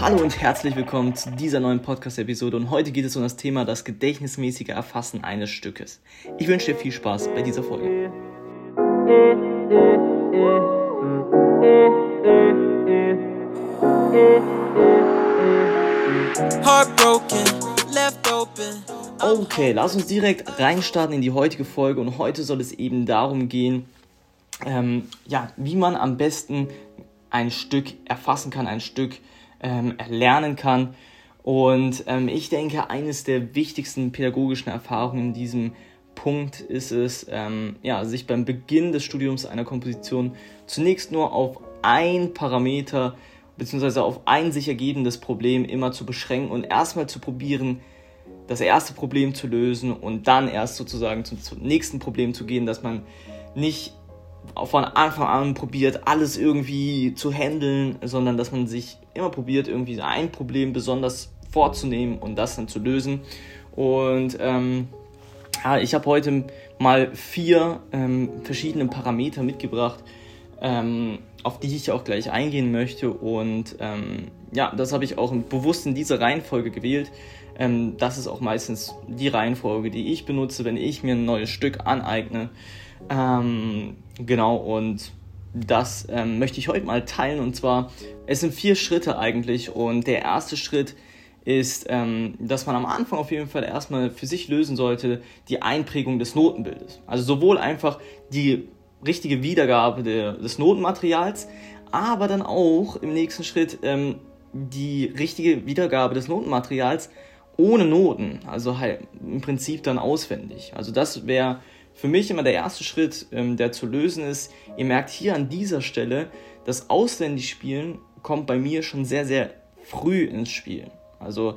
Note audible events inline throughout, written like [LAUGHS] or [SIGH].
Hallo und herzlich willkommen zu dieser neuen Podcast-Episode und heute geht es um das Thema das gedächtnismäßige Erfassen eines Stückes. Ich wünsche dir viel Spaß bei dieser Folge. Okay, lass uns direkt reinstarten in die heutige Folge und heute soll es eben darum gehen, ähm, ja, wie man am besten ein Stück erfassen kann, ein Stück ähm, erlernen kann. Und ähm, ich denke, eines der wichtigsten pädagogischen Erfahrungen in diesem Punkt ist es, ähm, ja, sich beim Beginn des Studiums einer Komposition zunächst nur auf ein Parameter bzw. auf ein sich ergebendes Problem immer zu beschränken und erstmal zu probieren, das erste Problem zu lösen und dann erst sozusagen zum, zum nächsten Problem zu gehen, dass man nicht von Anfang an probiert, alles irgendwie zu handeln, sondern dass man sich immer probiert, irgendwie ein Problem besonders vorzunehmen und das dann zu lösen. Und ähm, ja, ich habe heute mal vier ähm, verschiedene Parameter mitgebracht, ähm, auf die ich auch gleich eingehen möchte. Und ähm, ja, das habe ich auch bewusst in dieser Reihenfolge gewählt. Ähm, das ist auch meistens die Reihenfolge, die ich benutze, wenn ich mir ein neues Stück aneigne. Ähm, genau, und das ähm, möchte ich heute mal teilen. Und zwar, es sind vier Schritte eigentlich. Und der erste Schritt ist, ähm, dass man am Anfang auf jeden Fall erstmal für sich lösen sollte, die Einprägung des Notenbildes. Also sowohl einfach die richtige Wiedergabe der, des Notenmaterials, aber dann auch im nächsten Schritt ähm, die richtige Wiedergabe des Notenmaterials ohne Noten, also halt im Prinzip dann auswendig. Also das wäre für mich immer der erste Schritt, ähm, der zu lösen ist. Ihr merkt hier an dieser Stelle, das Auswendigspielen kommt bei mir schon sehr, sehr früh ins Spiel. Also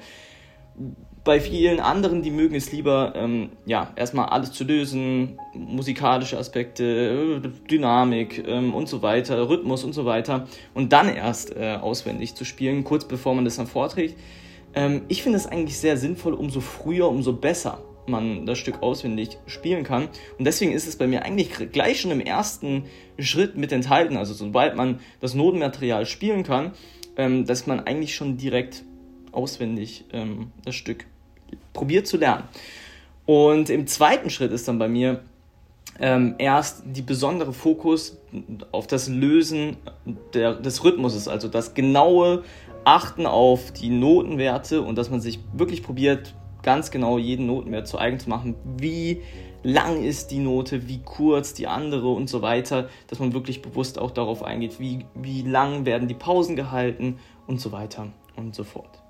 bei vielen anderen, die mögen es lieber, ähm, ja, erstmal alles zu lösen, musikalische Aspekte, Dynamik ähm, und so weiter, Rhythmus und so weiter und dann erst äh, auswendig zu spielen, kurz bevor man das dann vorträgt. Ähm, ich finde es eigentlich sehr sinnvoll, umso früher, umso besser man das Stück auswendig spielen kann. Und deswegen ist es bei mir eigentlich gleich schon im ersten Schritt mit enthalten, also sobald man das Notenmaterial spielen kann, ähm, dass man eigentlich schon direkt auswendig ähm, das Stück probiert zu lernen. Und im zweiten Schritt ist dann bei mir ähm, erst die besondere Fokus auf das Lösen der, des Rhythmuses, also das genaue Achten auf die Notenwerte und dass man sich wirklich probiert, ganz genau jeden Notenwert zu eigen zu machen. Wie lang ist die Note, wie kurz die andere und so weiter, dass man wirklich bewusst auch darauf eingeht, wie, wie lang werden die Pausen gehalten und so weiter und so fort.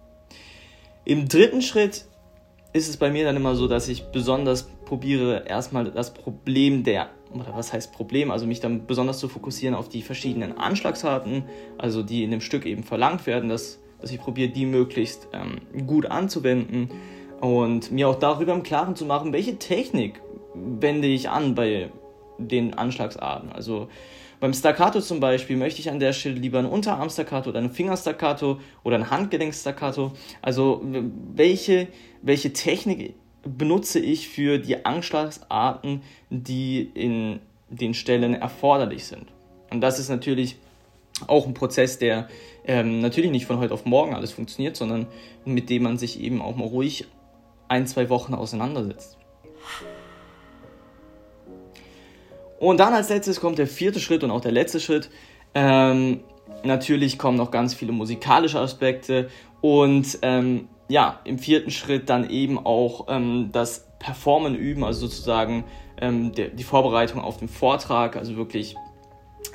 Im dritten Schritt ist es bei mir dann immer so, dass ich besonders probiere, erstmal das Problem der, oder was heißt Problem, also mich dann besonders zu fokussieren auf die verschiedenen Anschlagsarten, also die in dem Stück eben verlangt werden, dass, dass ich probiere, die möglichst ähm, gut anzuwenden und mir auch darüber im Klaren zu machen, welche Technik wende ich an bei den Anschlagsarten. Also beim Staccato zum Beispiel möchte ich an der Stelle lieber ein Unterarm-Staccato oder ein Finger-Staccato oder ein Handgelenk-Staccato. Also welche, welche Technik benutze ich für die Anschlagsarten, die in den Stellen erforderlich sind. Und das ist natürlich auch ein Prozess, der ähm, natürlich nicht von heute auf morgen alles funktioniert, sondern mit dem man sich eben auch mal ruhig ein, zwei Wochen auseinandersetzt. Und dann als letztes kommt der vierte Schritt und auch der letzte Schritt. Ähm, natürlich kommen noch ganz viele musikalische Aspekte und ähm, ja, im vierten Schritt dann eben auch ähm, das Performen üben, also sozusagen ähm, der, die Vorbereitung auf den Vortrag, also wirklich,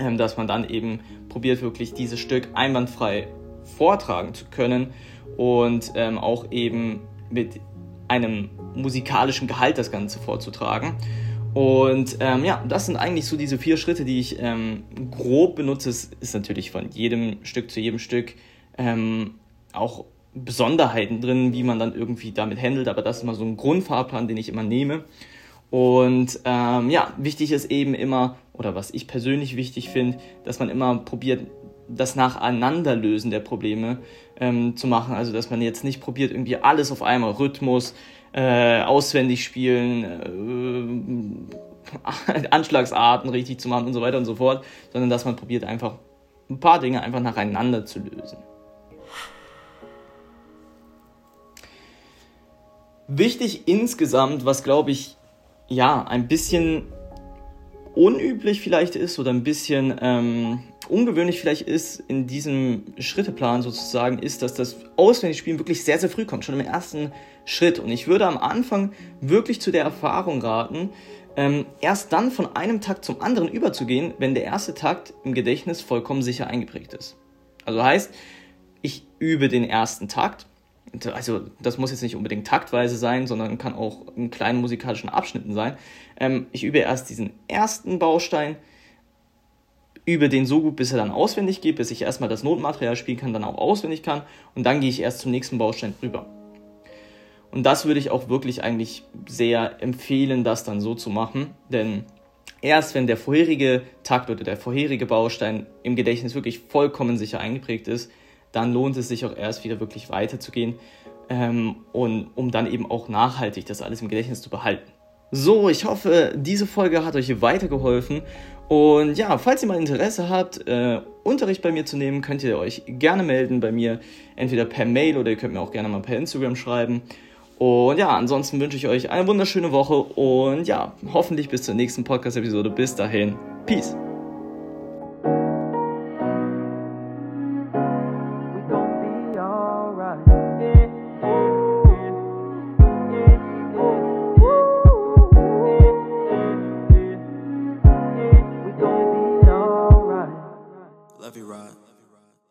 ähm, dass man dann eben probiert, wirklich dieses Stück einwandfrei vortragen zu können und ähm, auch eben mit einem musikalischen Gehalt das Ganze vorzutragen. Und ähm, ja, das sind eigentlich so diese vier Schritte, die ich ähm, grob benutze. Es ist natürlich von jedem Stück zu jedem Stück ähm, auch Besonderheiten drin, wie man dann irgendwie damit handelt, aber das ist mal so ein Grundfahrplan, den ich immer nehme. Und ähm, ja, wichtig ist eben immer, oder was ich persönlich wichtig finde, dass man immer probiert, das Nacheinanderlösen der Probleme ähm, zu machen. Also dass man jetzt nicht probiert, irgendwie alles auf einmal, Rhythmus, äh, auswendig spielen, äh, [LAUGHS] Anschlagsarten richtig zu machen und so weiter und so fort, sondern dass man probiert einfach ein paar Dinge einfach nacheinander zu lösen. Wichtig insgesamt, was glaube ich, ja, ein bisschen unüblich vielleicht ist oder ein bisschen ähm, ungewöhnlich vielleicht ist in diesem Schritteplan sozusagen, ist, dass das Auswendigspielen wirklich sehr, sehr früh kommt, schon im ersten Schritt. Und ich würde am Anfang wirklich zu der Erfahrung raten, ähm, erst dann von einem Takt zum anderen überzugehen, wenn der erste Takt im Gedächtnis vollkommen sicher eingeprägt ist. Also heißt, ich übe den ersten Takt. Also das muss jetzt nicht unbedingt taktweise sein, sondern kann auch in kleinen musikalischen Abschnitten sein. Ähm, ich übe erst diesen ersten Baustein, übe den so gut, bis er dann auswendig geht, bis ich erstmal das Notenmaterial spielen kann, dann auch auswendig kann und dann gehe ich erst zum nächsten Baustein rüber. Und das würde ich auch wirklich eigentlich sehr empfehlen, das dann so zu machen, denn erst wenn der vorherige Takt oder der vorherige Baustein im Gedächtnis wirklich vollkommen sicher eingeprägt ist, dann lohnt es sich auch erst wieder wirklich weiterzugehen ähm, und um dann eben auch nachhaltig das alles im Gedächtnis zu behalten. So, ich hoffe, diese Folge hat euch weitergeholfen. Und ja, falls ihr mal Interesse habt, äh, Unterricht bei mir zu nehmen, könnt ihr euch gerne melden bei mir, entweder per Mail oder ihr könnt mir auch gerne mal per Instagram schreiben. Und ja, ansonsten wünsche ich euch eine wunderschöne Woche und ja, hoffentlich bis zur nächsten Podcast-Episode. Bis dahin, Peace.